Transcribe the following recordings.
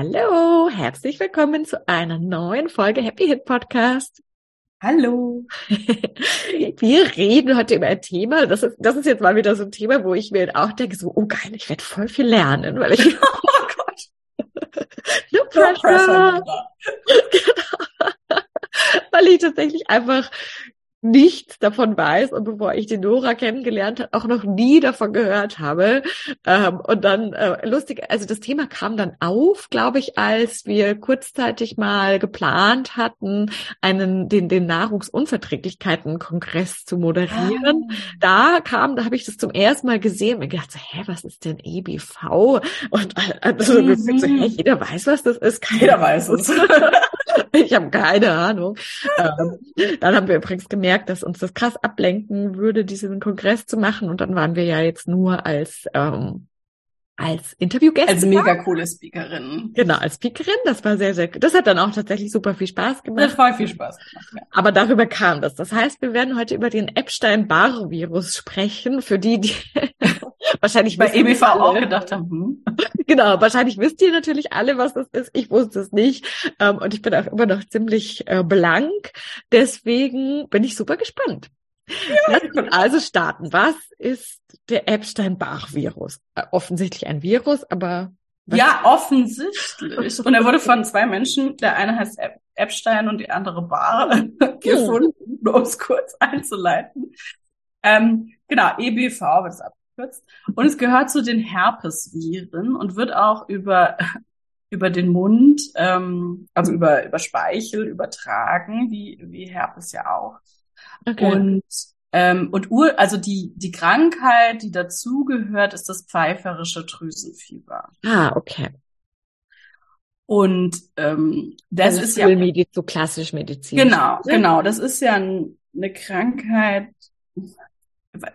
Hallo, herzlich willkommen zu einer neuen Folge Happy Hit Podcast. Hallo. Wir reden heute über ein Thema, das ist, das ist jetzt mal wieder so ein Thema, wo ich mir auch denke, so, oh geil, ich werde voll viel lernen, weil ich, oh Gott. no pressure. genau. weil ich tatsächlich einfach nichts davon weiß und bevor ich die Nora kennengelernt habe, auch noch nie davon gehört habe. Ähm, und dann äh, lustig, also das Thema kam dann auf, glaube ich, als wir kurzzeitig mal geplant hatten, einen den den Nahrungsunverträglichkeiten-Kongress zu moderieren. Ah. Da kam, da habe ich das zum ersten Mal gesehen und mir gedacht, so, hä, was ist denn EBV? Und also mhm. so, hä, jeder weiß, was das ist. Keiner jeder weiß es. ich habe keine Ahnung. Ähm, dann haben wir übrigens gemerkt, dass uns das krass ablenken würde, diesen Kongress zu machen. Und dann waren wir ja jetzt nur als ähm, als Interviewgäste. Als mega coole Speakerin. Genau, als Speakerin. Das war sehr, sehr, das hat dann auch tatsächlich super viel Spaß gemacht. Das voll viel Spaß gemacht, ja. Aber darüber kam das. Das heißt, wir werden heute über den Epstein-Barr-Virus sprechen, für die, die wahrscheinlich bei EBV auch gedacht haben. Hm? Genau, wahrscheinlich wisst ihr natürlich alle, was das ist. Ich wusste es nicht. Ähm, und ich bin auch immer noch ziemlich äh, blank. Deswegen bin ich super gespannt. Ja. Lass also starten. Was ist der Epstein-Barr-Virus? Äh, offensichtlich ein Virus, aber. Ja, offensichtlich. Und er wurde von zwei Menschen, der eine heißt Epstein und die andere Barr, gefunden, nur um es kurz einzuleiten. Ähm, genau, EBV wird es abgekürzt. Und es gehört zu den Herpesviren und wird auch über über den Mund, ähm, also über, über Speichel übertragen, wie, wie Herpes ja auch. Okay. Und ähm, und Ur, also die, die Krankheit, die dazugehört, ist das pfeiferische Drüsenfieber. Ah, okay. Und ähm, das also ist ja so klassisch Medizin. Genau, genau. Das ist ja ein, eine Krankheit,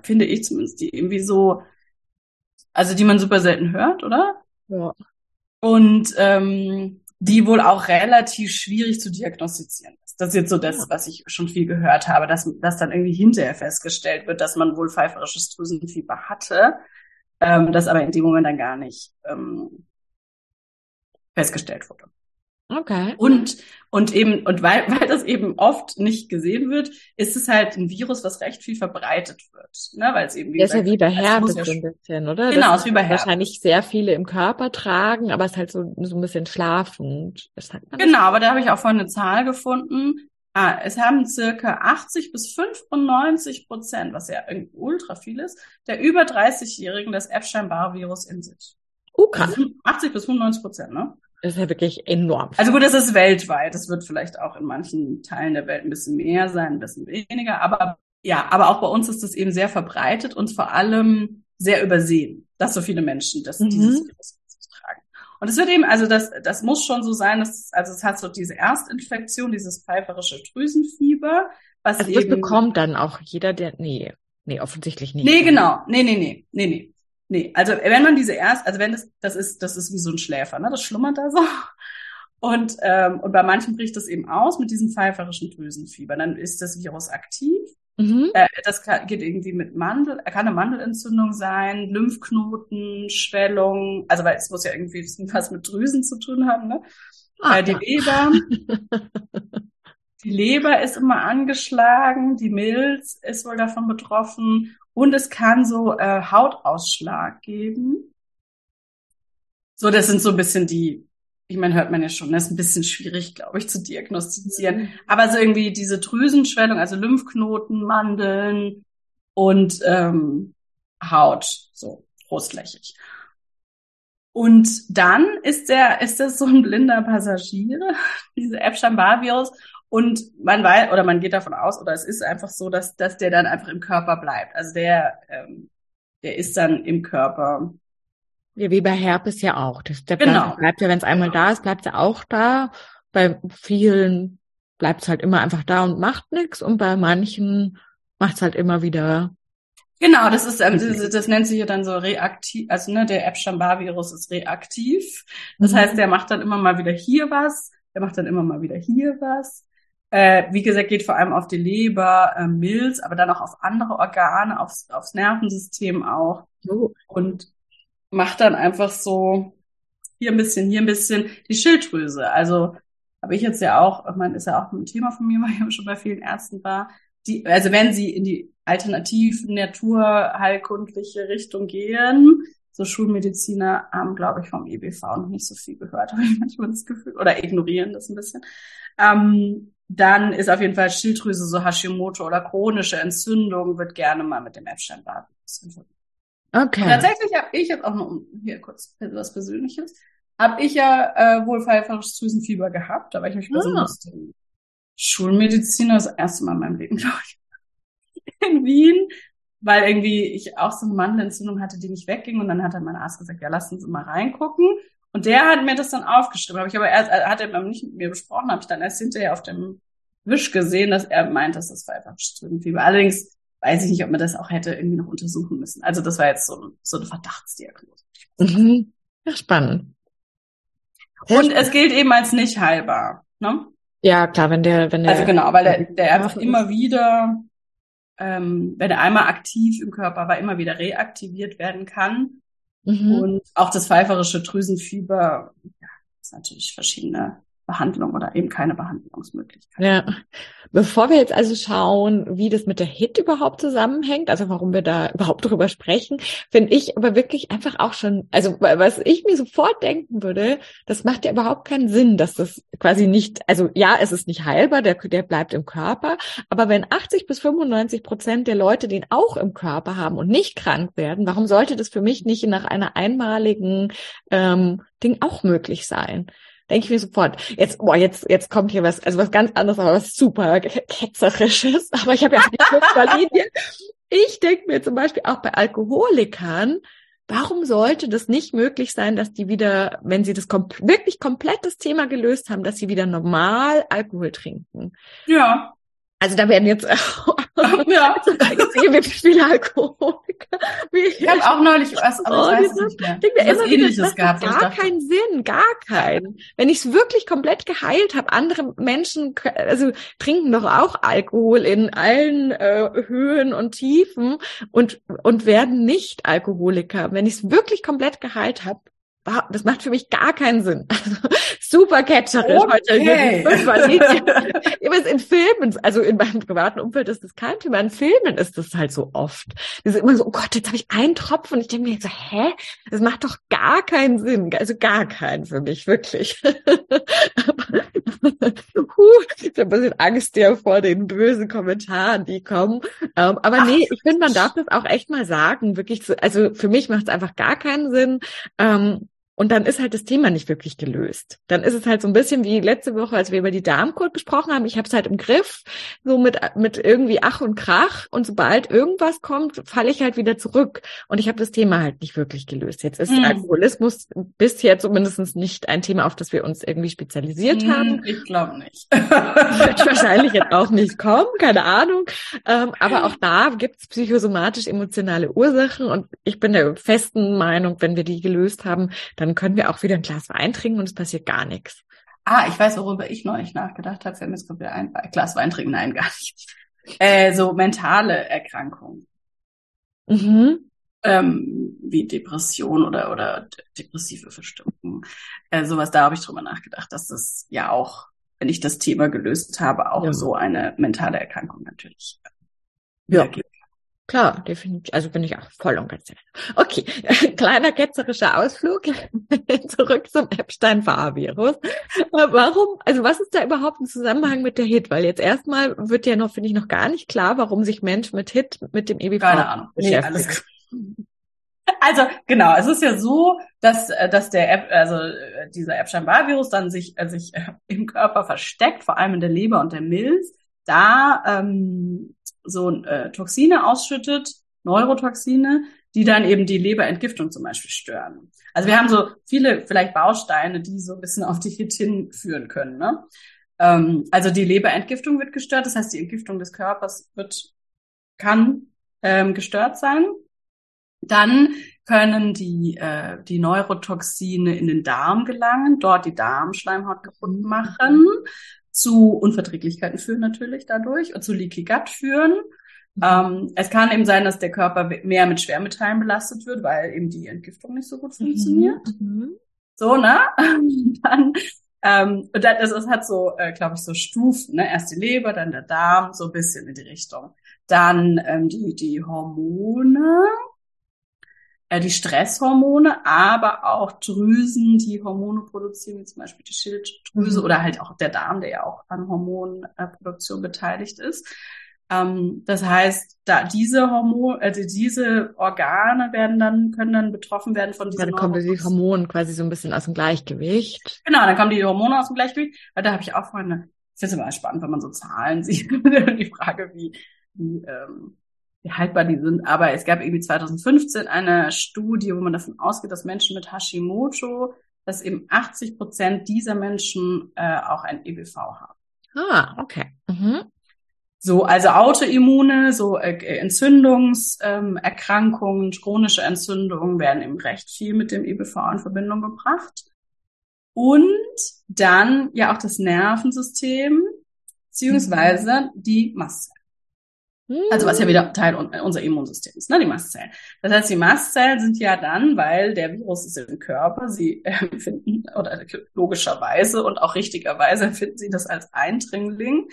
finde ich zumindest, die irgendwie so, also die man super selten hört, oder? Ja. Und ähm, die wohl auch relativ schwierig zu diagnostizieren ist. Das ist jetzt so das, was ich schon viel gehört habe, dass, dass dann irgendwie hinterher festgestellt wird, dass man wohl pfeiferisches Drüsenfieber hatte, ähm, das aber in dem Moment dann gar nicht ähm, festgestellt wurde. Okay. Und, und eben, und weil, weil das eben oft nicht gesehen wird, ist es halt ein Virus, was recht viel verbreitet wird. Ne? Weil es eben wie, das ist ja wie bei Herpes so ein bisschen, oder? Genau, das ist wie bei Herpes. Wahrscheinlich sehr viele im Körper tragen, aber es ist halt so, so ein bisschen schlafend. Genau, aber da habe ich auch vorhin eine Zahl gefunden. Ah, es haben circa 80 bis 95 Prozent, was ja ultra viel ist, der über 30-Jährigen das Epstein-Barr-Virus in sich. Uh, krass. 80 also bis 95 Prozent, ne? Das ist ja wirklich enorm. Also gut, das ist weltweit. Das wird vielleicht auch in manchen Teilen der Welt ein bisschen mehr sein, ein bisschen weniger. Aber ja, aber auch bei uns ist das eben sehr verbreitet und vor allem sehr übersehen, dass so viele Menschen das, mhm. dieses Virus tragen. Und es wird eben, also das, das muss schon so sein, dass, also es hat so diese Erstinfektion, dieses pfeiferische Drüsenfieber, was also eben. Das bekommt dann auch jeder, der, nee, nee, offensichtlich nicht. Nee, genau. Nee, nee, nee, nee, nee. Nee, also wenn man diese erst, also wenn das, das ist, das ist wie so ein Schläfer, ne? Das schlummert da so. Und, ähm, und bei manchen bricht das eben aus mit diesem pfeiferischen Drüsenfieber. Dann ist das Virus aktiv. Mhm. Äh, das kann, geht irgendwie mit Mandel, kann eine Mandelentzündung sein, Lymphknoten, Schwellung, also weil es muss ja irgendwie was mit Drüsen zu tun haben, ne? Ah, äh, die Leber. die Leber ist immer angeschlagen, die Milz ist wohl davon betroffen und es kann so äh, Hautausschlag geben. So, das sind so ein bisschen die, ich meine, hört man ja schon, das ist ein bisschen schwierig, glaube ich, zu diagnostizieren. Mhm. Aber so irgendwie diese Drüsenschwellung, also Lymphknoten, Mandeln und ähm, Haut, so großflächig. Und dann ist der, ist das so ein blinder Passagier, diese Epstein-Barr-Virus. Und man weiß, oder man geht davon aus, oder es ist einfach so, dass, dass der dann einfach im Körper bleibt. Also der, ähm, der ist dann im Körper. Ja, wie bei Herpes ja auch. Das, der genau. bleibt ja, wenn es einmal genau. da ist, bleibt er auch da. Bei vielen bleibt es halt immer einfach da und macht nichts. Und bei manchen macht es halt immer wieder Genau, das ist, ähm, das, das nennt sich ja dann so reaktiv, also ne, der Epstein-Barr-Virus ist reaktiv. Das mhm. heißt, der macht dann immer mal wieder hier was, der macht dann immer mal wieder hier was. Äh, wie gesagt, geht vor allem auf die Leber, äh, Milz, aber dann auch auf andere Organe, aufs, aufs Nervensystem auch. Oh. Und macht dann einfach so hier ein bisschen, hier ein bisschen die Schilddrüse. Also habe ich jetzt ja auch, ich meine, ist ja auch ein Thema von mir, weil ich schon bei vielen Ärzten war. Die, also wenn sie in die alternativ naturheilkundliche Richtung gehen. So Schulmediziner haben, glaube ich, vom EBV noch nicht so viel gehört, habe ich manchmal das Gefühl, oder ignorieren das ein bisschen. Ähm, dann ist auf jeden Fall Schilddrüse, so Hashimoto oder chronische Entzündung, wird gerne mal mit dem Epstein-Barr. Okay. Tatsächlich habe ich jetzt auch noch hier kurz was Persönliches. Habe ich ja äh, wohl pfeiferisches Drüsenfieber gehabt, war ich mich ah. Schulmediziner das erste Mal in meinem Leben, glaube ich in Wien, weil irgendwie ich auch so eine Mandelentzündung hatte, die nicht wegging. Und dann hat dann mein Arzt gesagt, ja, lassen Sie mal reingucken. Und der hat mir das dann aufgeschrieben. Habe ich aber erst, hat er nicht mit mir besprochen, habe ich dann erst hinterher auf dem Wisch gesehen, dass er meint, dass das war einfach Strömenfieber. Allerdings weiß ich nicht, ob man das auch hätte irgendwie noch untersuchen müssen. Also das war jetzt so, so eine Verdachtsdiagnose. Mhm. Ja, spannend. Sehr Und spannend. es gilt eben als nicht heilbar. Ne? Ja, klar, wenn der, wenn der. Also genau, weil der, der einfach immer wieder ähm, wenn er einmal aktiv im Körper war, immer wieder reaktiviert werden kann. Mhm. Und auch das pfeiferische Drüsenfieber, ja, ist natürlich verschiedene Behandlung oder eben keine Behandlungsmöglichkeit. Ja. Bevor wir jetzt also schauen, wie das mit der HIT überhaupt zusammenhängt, also warum wir da überhaupt drüber sprechen, finde ich aber wirklich einfach auch schon, also was ich mir sofort denken würde, das macht ja überhaupt keinen Sinn, dass das quasi nicht, also ja, es ist nicht heilbar, der, der bleibt im Körper, aber wenn 80 bis 95 Prozent der Leute den auch im Körper haben und nicht krank werden, warum sollte das für mich nicht nach einer einmaligen ähm, Ding auch möglich sein? Denke ich mir sofort, jetzt, boah, jetzt, jetzt kommt hier was, also was ganz anderes, aber was super ketzerisches. Aber ich habe ja auch die Linie. Ich denke mir zum Beispiel auch bei Alkoholikern, warum sollte das nicht möglich sein, dass die wieder, wenn sie das kom wirklich komplettes Thema gelöst haben, dass sie wieder normal Alkohol trinken? Ja. Also da werden jetzt ja. wie viele Alkoholiker. Ich habe auch neulich was, aber oh, ich weiß nicht mehr. Was ähnliches gehabt. Gar keinen Sinn, gar keinen. Wenn ich es wirklich komplett geheilt habe, andere Menschen also trinken doch auch Alkohol in allen äh, Höhen und Tiefen und und werden nicht Alkoholiker. Wenn ich es wirklich komplett geheilt habe, das macht für mich gar keinen Sinn. Also, super catcherisch okay. heute. Immer in Filmen, also in meinem privaten Umfeld ist das kein Thema. In Filmen ist das halt so oft. Das ist immer so, oh Gott, jetzt habe ich einen Tropfen und ich denke mir so, hä? Das macht doch gar keinen Sinn. Also gar keinen für mich, wirklich. huh, ich habe ein bisschen Angst ja vor den bösen Kommentaren, die kommen. Ähm, aber nee, ich finde, man darf das auch echt mal sagen. Wirklich, so, also für mich macht es einfach gar keinen Sinn. Ähm, und dann ist halt das Thema nicht wirklich gelöst. Dann ist es halt so ein bisschen wie letzte Woche, als wir über die Darmcode gesprochen haben. Ich habe es halt im Griff, so mit, mit irgendwie Ach und Krach. Und sobald irgendwas kommt, falle ich halt wieder zurück. Und ich habe das Thema halt nicht wirklich gelöst. Jetzt ist hm. Alkoholismus bisher zumindest nicht ein Thema, auf das wir uns irgendwie spezialisiert hm, haben. Ich glaube nicht. Wird wahrscheinlich jetzt auch nicht kommen, keine Ahnung. Ähm, aber auch da gibt es psychosomatisch emotionale Ursachen. Und ich bin der festen Meinung, wenn wir die gelöst haben, dann können wir auch wieder ein Glas Wein trinken und es passiert gar nichts. Ah, ich weiß, worüber ich neulich nachgedacht habe. Jetzt kommt wieder ein. Glas Wein trinken, nein, gar nicht. Äh, so mentale Erkrankungen. Mhm. Ähm, wie Depression oder, oder depressive Verstimmung. Äh, sowas, da habe ich drüber nachgedacht, dass das ja auch, wenn ich das Thema gelöst habe, auch ja. so eine mentale Erkrankung natürlich ja. Gibt. Klar, definitiv. Also bin ich auch voll und ganz. Okay, kleiner ketzerischer Ausflug zurück zum Epstein-Barr-Virus. Warum? Also was ist da überhaupt ein Zusammenhang mit der HIT? Weil jetzt erstmal wird ja noch, finde ich, noch gar nicht klar, warum sich Menschen mit HIT mit dem EBV Keine Ahnung. Nee, alles also genau, es ist ja so, dass äh, dass der App, also äh, dieser Epstein-Barr-Virus dann sich äh, sich im Körper versteckt, vor allem in der Leber und der Milz, da ähm, so äh, Toxine ausschüttet, Neurotoxine, die dann eben die Leberentgiftung zum Beispiel stören. Also wir haben so viele vielleicht Bausteine, die so ein bisschen auf die HIT hinführen können. Ne? Ähm, also die Leberentgiftung wird gestört, das heißt die Entgiftung des Körpers wird kann ähm, gestört sein. Dann können die, äh, die Neurotoxine in den Darm gelangen, dort die Darmschleimhaut kaputt machen, zu Unverträglichkeiten führen natürlich dadurch und zu Leaky Gut führen. Mhm. Ähm, es kann eben sein, dass der Körper mehr mit Schwermetallen belastet wird, weil eben die Entgiftung nicht so gut funktioniert. Mhm. So, ne? dann, ähm, und das, das hat so, äh, glaube ich, so Stufen, ne? Erst die Leber, dann der Darm, so ein bisschen in die Richtung. Dann ähm, die, die Hormone, äh, die Stresshormone, aber auch Drüsen, die Hormone produzieren, wie zum Beispiel die Schilddrüse mhm. oder halt auch der Darm, der ja auch an Hormonproduktion beteiligt ist. Ähm, das heißt, da diese Hormone, also diese Organe werden dann, können dann betroffen werden von diesen Dann kommen die Hormone quasi so ein bisschen aus dem Gleichgewicht. Genau, dann kommen die Hormone aus dem Gleichgewicht. Weil da habe ich auch vorhin eine, ich finde es immer spannend, wenn man so Zahlen sieht. die Frage, wie, wie ähm, wie haltbar die sind. Aber es gab irgendwie 2015 eine Studie, wo man davon ausgeht, dass Menschen mit Hashimoto, dass eben 80 Prozent dieser Menschen äh, auch ein EBV haben. Ah, okay. Mhm. So, also Autoimmune, so äh, Entzündungserkrankungen, ähm, chronische Entzündungen werden eben recht viel mit dem EBV in Verbindung gebracht. Und dann ja auch das Nervensystem, beziehungsweise mhm. die Mastzellen. Also was ja wieder Teil unser Immunsystem ist, ne, die Mastzellen. Das heißt, die Mastzellen sind ja dann, weil der Virus ist im Körper, sie empfinden, oder logischerweise und auch richtigerweise empfinden sie das als Eindringling,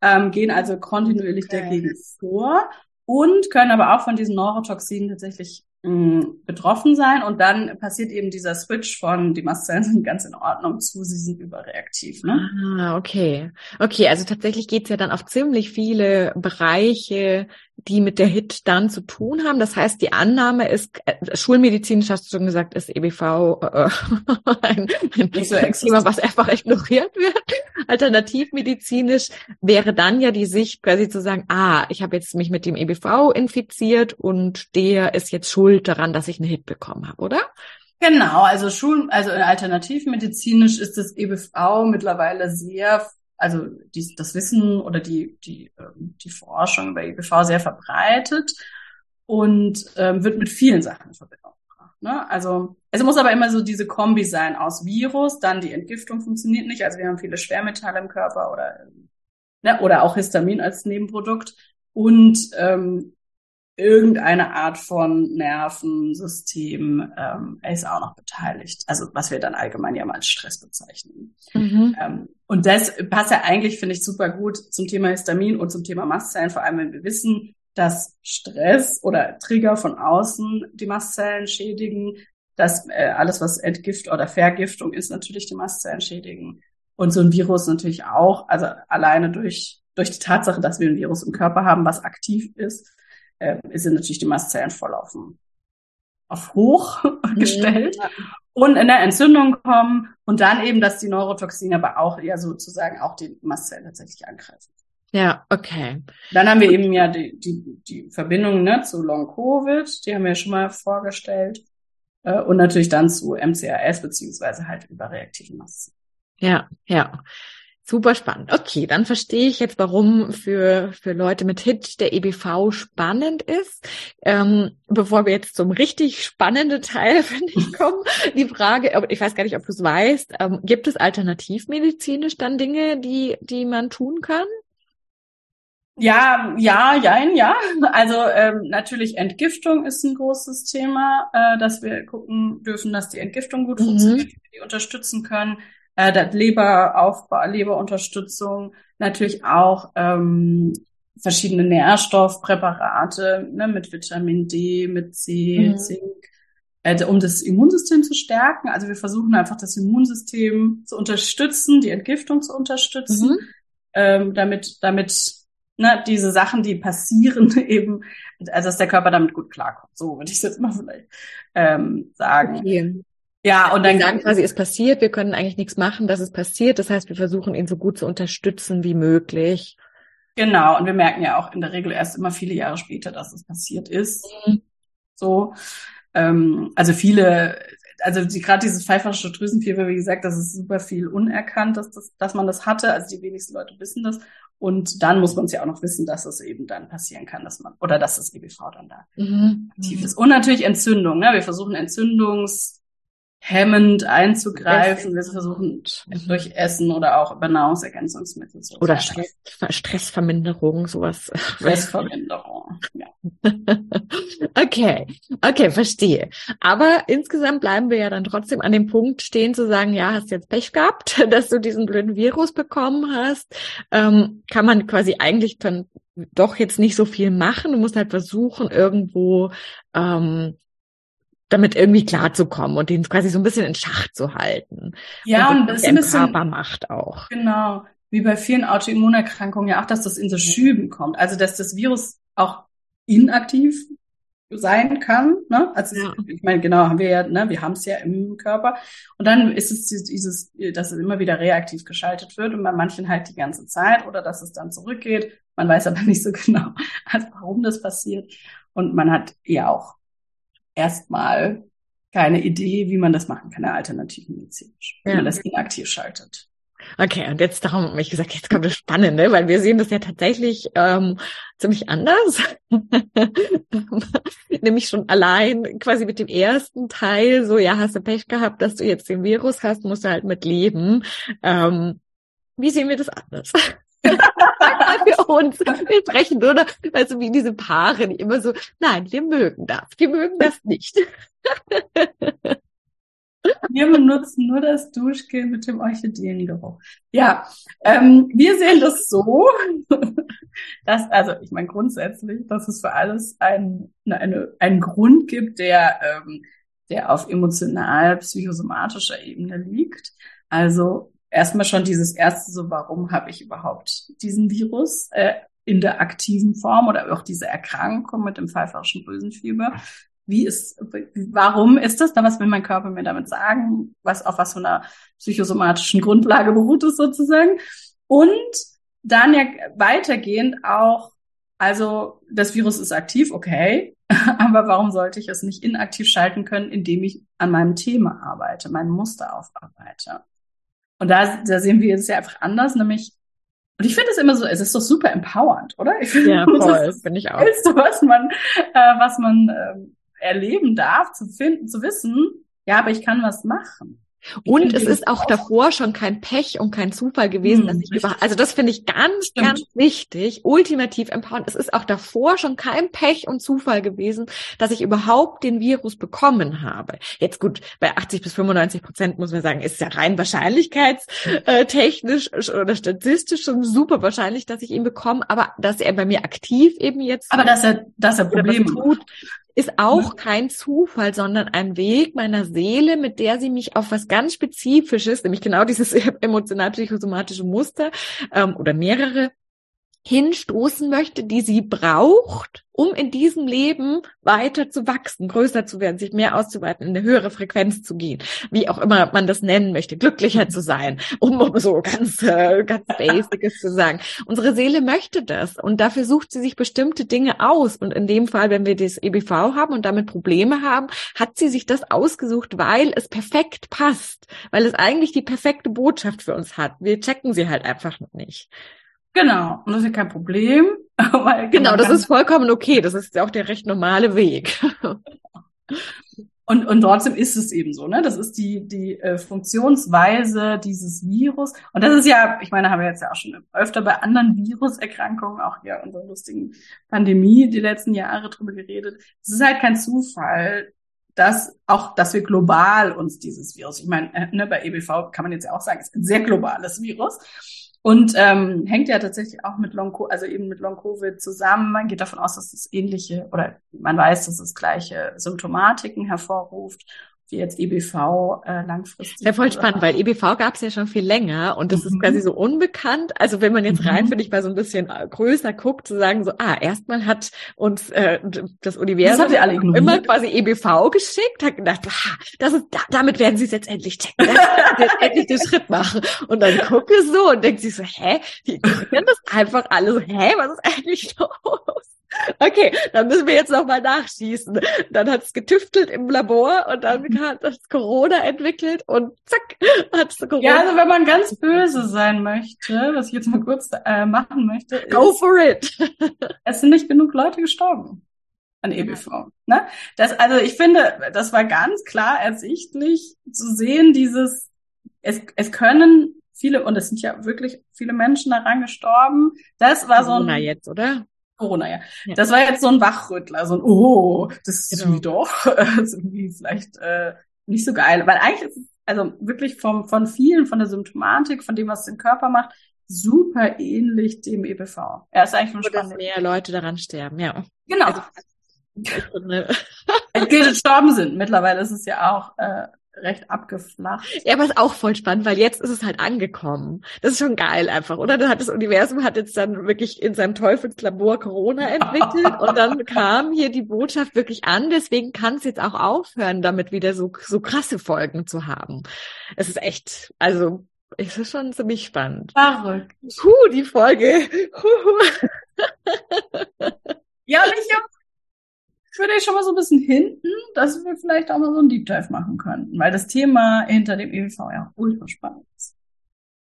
ähm, gehen also kontinuierlich okay. dagegen vor und können aber auch von diesen Neurotoxinen tatsächlich betroffen sein und dann passiert eben dieser Switch von die Mastzellen sind ganz in Ordnung zu sie sind überreaktiv. Ne? Ah, okay. Okay, also tatsächlich geht's ja dann auf ziemlich viele Bereiche, die mit der HIT dann zu tun haben. Das heißt, die Annahme ist, äh, schulmedizinisch hast du schon gesagt, ist EBV äh, ein, ein so Thema, was einfach ignoriert wird. Alternativmedizinisch wäre dann ja die Sicht quasi zu sagen, ah, ich habe jetzt mich mit dem EBV infiziert und der ist jetzt schuld daran, dass ich eine HIT bekommen habe, oder? Genau, also Schul, also alternativmedizinisch ist das EBV mittlerweile sehr also die, das Wissen oder die, die, ähm, die Forschung über EBV sehr verbreitet und ähm, wird mit vielen Sachen in Verbindung gebracht. Ne? Also es muss aber immer so diese Kombi sein aus Virus, dann die Entgiftung funktioniert nicht, also wir haben viele Schwermetalle im Körper oder ne, oder auch Histamin als Nebenprodukt und ähm, irgendeine Art von Nervensystem ähm, ist auch noch beteiligt. Also was wir dann allgemein ja mal als Stress bezeichnen. Mhm. Ähm, und das passt ja eigentlich, finde ich, super gut zum Thema Histamin und zum Thema Mastzellen, vor allem wenn wir wissen, dass Stress oder Trigger von außen die Mastzellen schädigen, dass äh, alles, was Entgift oder Vergiftung ist, natürlich die Mastzellen schädigen. Und so ein Virus natürlich auch, also alleine durch, durch die Tatsache, dass wir ein Virus im Körper haben, was aktiv ist, äh, sind natürlich die Mastzellen voll auf, auf hoch gestellt ja. und in der Entzündung kommen und dann eben, dass die Neurotoxine aber auch eher sozusagen auch die Mastzellen tatsächlich angreifen. Ja, okay. Dann haben wir eben ja die, die, die Verbindung ne, zu Long-Covid, die haben wir schon mal vorgestellt. Äh, und natürlich dann zu MCAS beziehungsweise halt überreaktiven Mastzellen. Ja, ja. Super spannend. Okay, dann verstehe ich jetzt, warum für, für Leute mit HIT der EBV spannend ist. Ähm, bevor wir jetzt zum richtig spannenden Teil, finde ich, kommen, die Frage, ich weiß gar nicht, ob du es weißt, ähm, gibt es alternativmedizinisch dann Dinge, die, die man tun kann? Ja, ja, ja, ja. Also ähm, natürlich Entgiftung ist ein großes Thema, äh, dass wir gucken dürfen, dass die Entgiftung gut mhm. funktioniert, die unterstützen können äh, das Leberaufbau, Leberunterstützung, natürlich auch ähm, verschiedene Nährstoffpräparate ne, mit Vitamin D, mit C, mhm. Zink, äh, um das Immunsystem zu stärken. Also wir versuchen einfach das Immunsystem zu unterstützen, die Entgiftung zu unterstützen, mhm. ähm, damit, damit ne, diese Sachen, die passieren, eben, also dass der Körper damit gut klarkommt. So würde ich es jetzt mal vielleicht ähm, sagen. Okay. Ja, und dann wir sagen quasi, es passiert, wir können eigentlich nichts machen, dass es passiert. Das heißt, wir versuchen ihn so gut zu unterstützen wie möglich. Genau, und wir merken ja auch in der Regel erst immer viele Jahre später, dass es passiert ist. Mhm. So, ähm, also viele, also die, gerade dieses pfeifersche Drüsenfieber, wie gesagt, das ist super viel unerkannt, dass, das, dass man das hatte. Also die wenigsten Leute wissen das. Und dann muss man es ja auch noch wissen, dass es eben dann passieren kann, dass man, oder dass das EBV dann da mhm. aktiv ist. Und natürlich Entzündung. Ne? Wir versuchen Entzündungs hemmend einzugreifen. Wir versuchen durch Essen oder auch über Nahrungsergänzungsmittel. So oder Stress, Stressverminderung, sowas. Stressverminderung, ja. okay, okay, verstehe. Aber insgesamt bleiben wir ja dann trotzdem an dem Punkt stehen zu sagen, ja, hast jetzt Pech gehabt, dass du diesen blöden Virus bekommen hast. Ähm, kann man quasi eigentlich dann doch jetzt nicht so viel machen. Du musst halt versuchen, irgendwo ähm, damit irgendwie klarzukommen und den quasi so ein bisschen in Schach zu halten. Ja, und, und das ist ein bisschen Körper macht auch. Genau, wie bei vielen Autoimmunerkrankungen ja auch, dass das in so Schüben kommt. Also dass das Virus auch inaktiv sein kann. Ne? Also ja. ich meine, genau, haben wir ja, ne, wir haben es ja im Körper. Und dann ist es dieses, dass es immer wieder reaktiv geschaltet wird und bei manchen halt die ganze Zeit oder dass es dann zurückgeht. Man weiß aber nicht so genau, warum das passiert. Und man hat ja auch erstmal keine Idee, wie man das machen kann, eine alternativmedizinisch, wie ja. man das inaktiv schaltet. Okay, und jetzt darum habe ich gesagt, jetzt kommt das Spannende, weil wir sehen das ja tatsächlich ähm, ziemlich anders. Nämlich schon allein quasi mit dem ersten Teil, so ja, hast du Pech gehabt, dass du jetzt den Virus hast, musst du halt mit leben. Ähm, wie sehen wir das anders? Für uns. Sprechen noch, also wie diese Paare, die immer so, nein, wir mögen das, wir mögen das nicht. Wir benutzen nur das Duschgel mit dem Orchideengeruch. Ja, ähm, wir sehen das so, dass, also ich meine grundsätzlich, dass es für alles ein, eine, einen Grund gibt, der, ähm, der auf emotional-psychosomatischer Ebene liegt. Also erstmal schon dieses erste so, warum habe ich überhaupt diesen Virus äh, in der aktiven Form oder auch diese Erkrankung mit dem pfeiferischen Drüsenfieber? Wie ist, warum ist das? Da was will mein Körper mir damit sagen? Was, auf was für einer psychosomatischen Grundlage beruht es sozusagen? Und dann ja weitergehend auch, also das Virus ist aktiv, okay, aber warum sollte ich es nicht inaktiv schalten können, indem ich an meinem Thema arbeite, mein Muster aufarbeite? Und da, da sehen wir es ja einfach anders, nämlich und ich finde es immer so, es ist doch super empowernd, oder? Ich finde, ja, voll, finde ich auch. Das was man, äh, was man äh, erleben darf, zu finden, zu wissen, ja, aber ich kann was machen. Und es ist auch davor schon kein Pech und kein Zufall gewesen, hm, dass ich über, also das finde ich ganz, Stimmt. ganz wichtig, ultimativ empowernd. Es ist auch davor schon kein Pech und Zufall gewesen, dass ich überhaupt den Virus bekommen habe. Jetzt gut, bei 80 bis 95 Prozent muss man sagen, ist ja rein wahrscheinlichkeitstechnisch oder statistisch schon super wahrscheinlich, dass ich ihn bekomme, aber dass er bei mir aktiv eben jetzt. Aber dass er, dass er Probleme tut, ist auch kein Zufall, sondern ein Weg meiner Seele, mit der sie mich auf was ganz Spezifisches, nämlich genau dieses emotional-psychosomatische Muster ähm, oder mehrere hinstoßen möchte, die sie braucht, um in diesem Leben weiter zu wachsen, größer zu werden, sich mehr auszuweiten, in eine höhere Frequenz zu gehen, wie auch immer man das nennen möchte, glücklicher zu sein, um, um so ganz, äh, ganz Basics zu sagen. Unsere Seele möchte das und dafür sucht sie sich bestimmte Dinge aus. Und in dem Fall, wenn wir das EBV haben und damit Probleme haben, hat sie sich das ausgesucht, weil es perfekt passt, weil es eigentlich die perfekte Botschaft für uns hat. Wir checken sie halt einfach noch nicht. Genau, und das ist ja kein Problem. Weil genau, das ist vollkommen okay. Das ist ja auch der recht normale Weg. Und, und trotzdem ist es eben so, ne? Das ist die, die äh, Funktionsweise dieses Virus. Und das ist ja, ich meine, haben wir jetzt ja auch schon öfter bei anderen Viruserkrankungen, auch ja unserer lustigen Pandemie die letzten Jahre drüber geredet. Es ist halt kein Zufall, dass auch, dass wir global uns dieses Virus, ich meine, äh, ne, bei EBV kann man jetzt ja auch sagen, es ist ein sehr globales Virus Und ähm, hängt ja tatsächlich auch mit Long, also eben mit Long Covid zusammen. Man geht davon aus, dass es ähnliche oder man weiß, dass es gleiche Symptomatiken hervorruft wie jetzt EBV äh, langfristig. Ja, voll spannend, weil EBV gab es ja schon viel länger und das mhm. ist quasi so unbekannt. Also wenn man jetzt rein, mhm. finde ich, mal so ein bisschen äh, größer guckt, zu sagen so, ah, erstmal hat uns äh, das Universum das immer quasi EBV geschickt, hat gedacht, ah, das ist, da, damit werden sie es jetzt endlich checken, jetzt endlich den Schritt machen. Und dann gucke so und denkt sich so, hä, die können das einfach alle so, hä, was ist eigentlich los? Okay, dann müssen wir jetzt noch mal nachschießen. Dann hat es getüftelt im Labor und dann mhm. hat es Corona entwickelt und zack, hat es Corona. Ja, also wenn man ganz böse sein möchte, was ich jetzt mal kurz äh, machen möchte, go ist, for it. es sind nicht genug Leute gestorben an EBV. Ne? Das, also ich finde, das war ganz klar ersichtlich zu sehen, dieses, es, es können viele, und es sind ja wirklich viele Menschen daran gestorben. Das war so ein. jetzt, oder? Corona, ja. ja. Das war jetzt so ein Wachrüttler, so ein Oh, das ist genau. irgendwie doch also irgendwie vielleicht äh, nicht so geil. Weil eigentlich ist es also wirklich vom, von vielen, von der Symptomatik, von dem, was den Körper macht, super ähnlich dem EBV. Er ist eigentlich nur spannend. Dass mehr Leute daran sterben, ja. Genau. Also, gestorben sind. Mittlerweile ist es ja auch äh, recht abgeflacht. Ja, aber ist auch voll spannend, weil jetzt ist es halt angekommen. Das ist schon geil einfach, oder? Dann hat das Universum hat jetzt dann wirklich in seinem Teufelslabor Corona entwickelt und dann kam hier die Botschaft wirklich an. Deswegen kann es jetzt auch aufhören, damit wieder so, so krasse Folgen zu haben. Es ist echt, also, es ist schon ziemlich spannend. Verrückt. Puh, die Folge. ja, und ich habe würde ich schon mal so ein bisschen hinten, dass wir vielleicht auch mal so ein Deep Dive machen könnten, weil das Thema hinter dem EWV ja ultra spannend ist.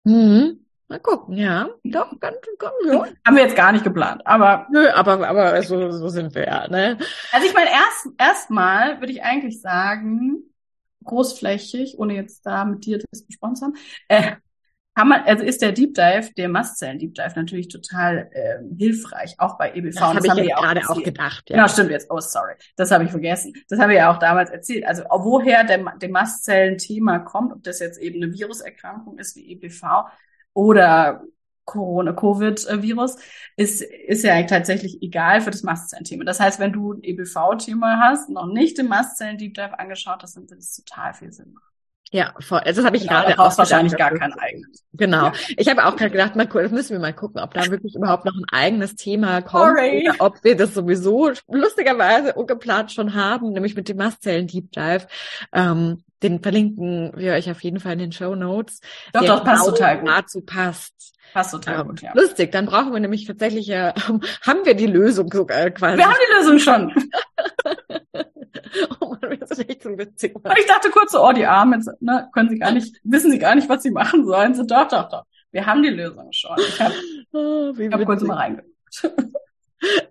Mhm. Mal gucken, ja. Doch, ganz, ganz, ja. Haben wir jetzt gar nicht geplant, aber. Nö, aber, aber so, so sind wir ja, ne? Also ich meine, erst, erstmal würde ich eigentlich sagen, großflächig, ohne jetzt da mit dir das besprochen zu haben, äh, kann man, also ist der Deep Dive, der Mastzellen Deep Dive natürlich total äh, hilfreich, auch bei EBV. Das, das habe ich ja gerade auch gedacht. Ja. Genau, stimmt jetzt. Oh, sorry, das habe ich vergessen. Das habe ich ja auch damals erzählt. Also woher der, der Mastzellen-Thema kommt, ob das jetzt eben eine Viruserkrankung ist wie EBV oder Corona, Covid-Virus, ist, ist ja tatsächlich egal für das Mastzellen-Thema. Das heißt, wenn du ein EBV-Thema hast, noch nicht den Mastzellen-Deep Dive angeschaut hast, dann wird es total viel Sinn machen. Ja, voll. Also das habe ich genau, gerade auch wahrscheinlich gar kein eigenes. Genau. Ja. Ich habe auch gerade gedacht, mal das müssen wir mal gucken, ob da wirklich überhaupt noch ein eigenes Thema kommt Sorry. oder ob wir das sowieso lustigerweise ungeplant schon haben, nämlich mit dem Mastzellen Deep Dive. Ähm, den verlinken wir euch auf jeden Fall in den Show Notes. Doch, doch, passt genau total gut. Dazu passt. Passt total ähm, gut, ja. Lustig, dann brauchen wir nämlich tatsächlich ja, ähm, haben wir die Lösung sogar quasi. Wir haben die Lösung schon. oh Mann, das ist echt so witzig. Ich dachte kurz so, oh, die Armen, ne, können sie gar nicht, wissen sie gar nicht, was sie machen sollen. So, doch, doch, doch. Wir haben die Lösung schon. Ich habe oh, hab kurz mal reingeguckt.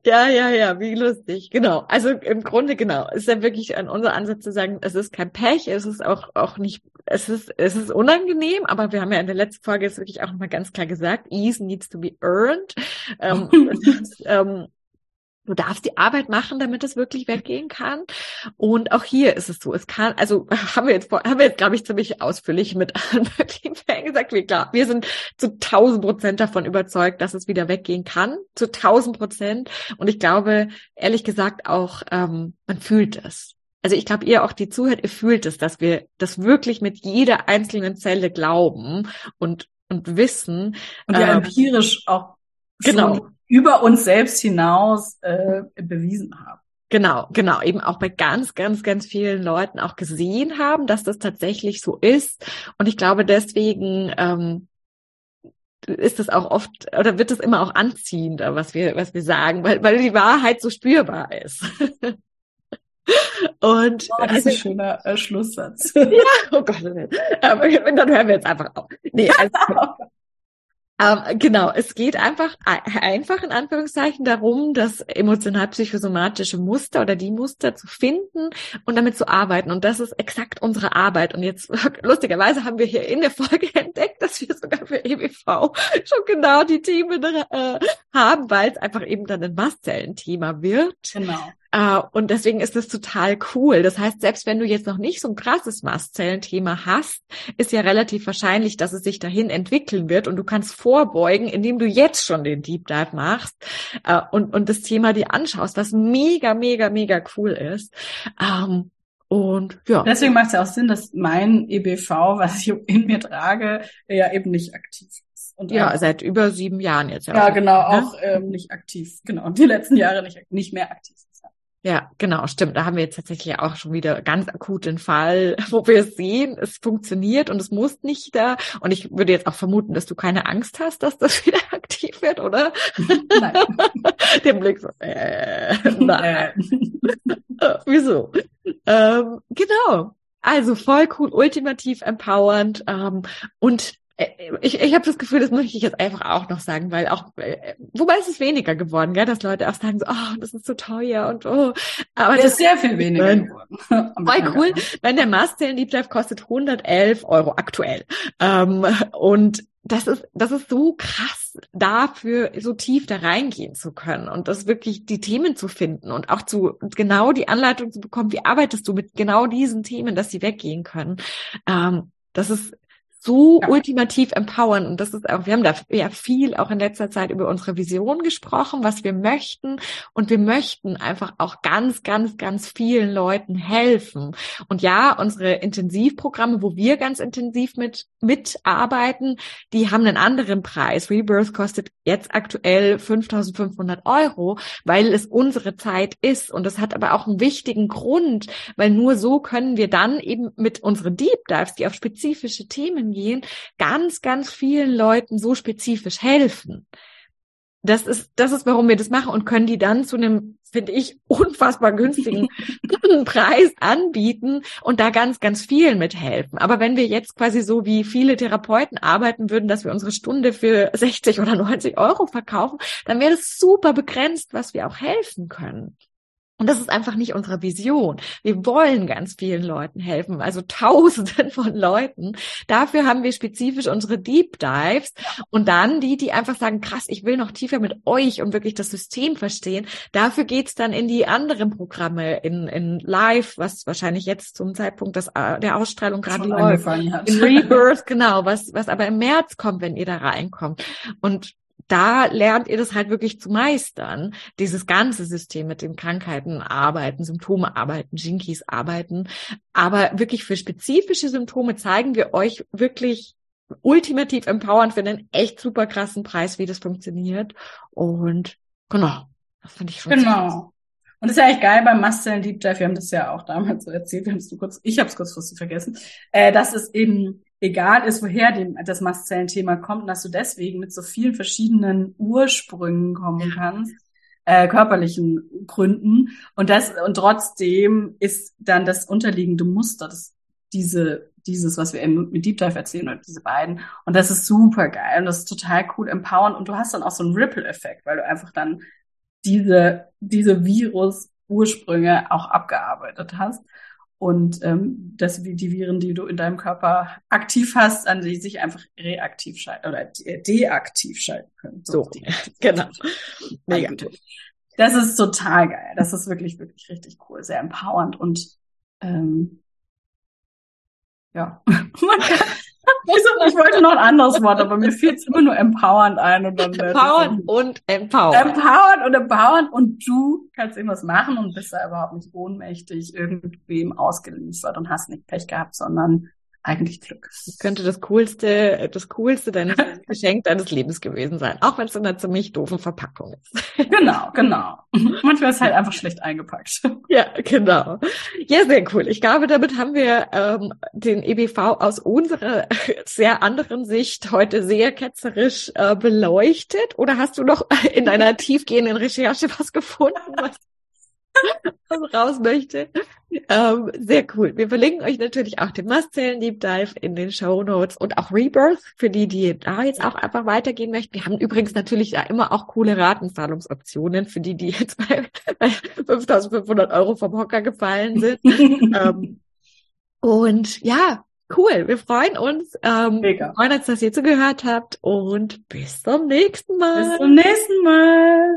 Ja, ja, ja, wie lustig. Genau. Also im Grunde genau. Ist ja wirklich an unser Ansatz zu sagen, es ist kein Pech, es ist auch, auch nicht, es ist, es ist unangenehm, aber wir haben ja in der letzten Folge jetzt wirklich auch nochmal ganz klar gesagt, ease needs to be earned. Ähm, ist, ähm, Du darfst die Arbeit machen, damit es wirklich weggehen kann. Und auch hier ist es so. Es kann, also haben wir jetzt, haben wir jetzt, glaube ich, ziemlich ausführlich mit allen möglichen Fällen gesagt. Wir, klar, wir sind zu tausend Prozent davon überzeugt, dass es wieder weggehen kann. Zu tausend Prozent. Und ich glaube, ehrlich gesagt, auch, ähm, man fühlt es. Also ich glaube, ihr auch die zuhört, ihr fühlt es, dass wir das wirklich mit jeder einzelnen Zelle glauben und, und wissen. Und ja ähm, empirisch auch genau über uns selbst hinaus äh, bewiesen haben. Genau, genau, eben auch bei ganz, ganz, ganz vielen Leuten auch gesehen haben, dass das tatsächlich so ist. Und ich glaube, deswegen ähm, ist es auch oft oder wird es immer auch anziehender, was wir, was wir sagen, weil, weil die Wahrheit so spürbar ist. Und oh, das ist ein schöner äh, Schlusssatz. ja, oh Gott, aber dann hören wir jetzt einfach auf. Nee, also, Ähm, genau, es geht einfach, einfach in Anführungszeichen darum, das emotional-psychosomatische Muster oder die Muster zu finden und damit zu arbeiten. Und das ist exakt unsere Arbeit. Und jetzt, lustigerweise haben wir hier in der Folge entdeckt, dass wir sogar für EBV schon genau die Themen äh, haben, weil es einfach eben dann ein Mastzellen-Thema wird. Genau. Äh, und deswegen ist das total cool. Das heißt, selbst wenn du jetzt noch nicht so ein krasses Mastzellenthema hast, ist ja relativ wahrscheinlich, dass es sich dahin entwickeln wird und du kannst vorbeugen, indem du jetzt schon den Deep Dive machst äh, und, und das Thema dir anschaust, was mega, mega, mega cool ist. Ähm, und ja. Deswegen macht es ja auch Sinn, dass mein EBV, was ich in mir trage, ja eben nicht aktiv ist. Und ja, auch, seit über sieben Jahren jetzt. Ja, ja genau, ne? auch ähm, nicht aktiv. Genau, die letzten Jahre nicht, nicht mehr aktiv. Ja, genau, stimmt. Da haben wir jetzt tatsächlich auch schon wieder ganz akut den Fall, wo wir sehen, es funktioniert und es muss nicht da. Und ich würde jetzt auch vermuten, dass du keine Angst hast, dass das wieder aktiv wird, oder? Nein. Den Blick so, äh, nein. Wieso? Ähm, genau. Also voll cool, ultimativ empowernd ähm, und äh, ich, ich habe das Gefühl, das möchte ich jetzt einfach auch noch sagen, weil auch, äh, wobei es ist weniger geworden, gell, dass Leute auch sagen so, oh, das ist so teuer und oh. Aber das ist sehr viel weniger äh, geworden. Voll cool, wenn der Master Deep Dive kostet 111 Euro aktuell. Ähm, und das ist, das ist so krass, dafür so tief da reingehen zu können und das wirklich die Themen zu finden und auch zu genau die Anleitung zu bekommen, wie arbeitest du mit genau diesen Themen, dass sie weggehen können. Ähm, das ist so ja. ultimativ empowern. Und das ist auch, wir haben da ja viel auch in letzter Zeit über unsere Vision gesprochen, was wir möchten. Und wir möchten einfach auch ganz, ganz, ganz vielen Leuten helfen. Und ja, unsere Intensivprogramme, wo wir ganz intensiv mit, mitarbeiten, die haben einen anderen Preis. Rebirth kostet jetzt aktuell 5500 Euro, weil es unsere Zeit ist. Und das hat aber auch einen wichtigen Grund, weil nur so können wir dann eben mit unseren Deep Dives, die auf spezifische Themen gehen, ganz, ganz vielen Leuten so spezifisch helfen. Das ist, das ist, warum wir das machen und können die dann zu einem, finde ich, unfassbar günstigen Preis anbieten und da ganz, ganz vielen mithelfen. Aber wenn wir jetzt quasi so wie viele Therapeuten arbeiten würden, dass wir unsere Stunde für 60 oder 90 Euro verkaufen, dann wäre das super begrenzt, was wir auch helfen können. Und das ist einfach nicht unsere Vision. Wir wollen ganz vielen Leuten helfen, also Tausenden von Leuten. Dafür haben wir spezifisch unsere Deep Dives und dann die, die einfach sagen, krass, ich will noch tiefer mit euch und wirklich das System verstehen. Dafür geht's dann in die anderen Programme, in, in Live, was wahrscheinlich jetzt zum Zeitpunkt des, äh, der Ausstrahlung gerade läuft. In Rebirth, genau, was, was aber im März kommt, wenn ihr da reinkommt. Und da lernt ihr das halt wirklich zu meistern, dieses ganze System mit den Krankheiten arbeiten, Symptome arbeiten, Jinkies arbeiten. Aber wirklich für spezifische Symptome zeigen wir euch wirklich ultimativ empowernd für einen echt super krassen Preis, wie das funktioniert. Und genau, das finde ich schon. Genau. Und das ist ja echt geil beim Muscle Deep Dive. Wir haben das ja auch damals so erzählt, wir haben es nur kurz, ich habe es kurzfristig vergessen, äh, dass es eben egal ist, woher dem, das Mastzellenthema kommt, dass du deswegen mit so vielen verschiedenen Ursprüngen kommen kannst, äh, körperlichen Gründen. Und das, und trotzdem ist dann das unterliegende Muster, das, diese, dieses, was wir eben mit Deep Dive erzählen, oder diese beiden. Und das ist super geil und das ist total cool, empowern. Und du hast dann auch so einen Ripple-Effekt, weil du einfach dann diese, diese Virus-Ursprünge auch abgearbeitet hast und ähm, dass die Viren, die du in deinem Körper aktiv hast, an die sich einfach reaktiv schalten oder äh, deaktiv schalten können. So, so genau. Mega. Das ist total geil. Das ist wirklich, wirklich richtig cool. Sehr empowernd und ähm, ja, man kann, ich wollte noch ein anderes Wort, aber mir fiel es immer nur empowernd ein. Und dann empowernd und empowernd. Empowernd und empowernd und du kannst irgendwas machen und bist da überhaupt nicht ohnmächtig irgendwem ausgeliefert und hast nicht Pech gehabt, sondern eigentlich Glück. Das könnte das coolste, das coolste deines Geschenk deines Lebens gewesen sein, auch wenn es in einer ziemlich doofen Verpackung ist. genau, genau. Manchmal ist es halt einfach schlecht eingepackt. Ja, genau. Ja, sehr cool. Ich glaube, damit haben wir ähm, den EBV aus unserer sehr anderen Sicht heute sehr ketzerisch äh, beleuchtet. Oder hast du noch in deiner tiefgehenden Recherche was gefunden, was raus möchte. Ähm, sehr cool. Wir verlinken euch natürlich auch den Mastzellen Deep Dive in den Show Notes und auch Rebirth für die, die da jetzt auch einfach weitergehen möchten. Wir haben übrigens natürlich da immer auch coole Ratenzahlungsoptionen für die, die jetzt bei, bei 5.500 Euro vom Hocker gefallen sind. ähm, und ja, cool. Wir freuen uns. Ähm, Mega. Wir freuen uns, dass ihr zugehört habt und bis zum nächsten Mal. Bis zum nächsten Mal.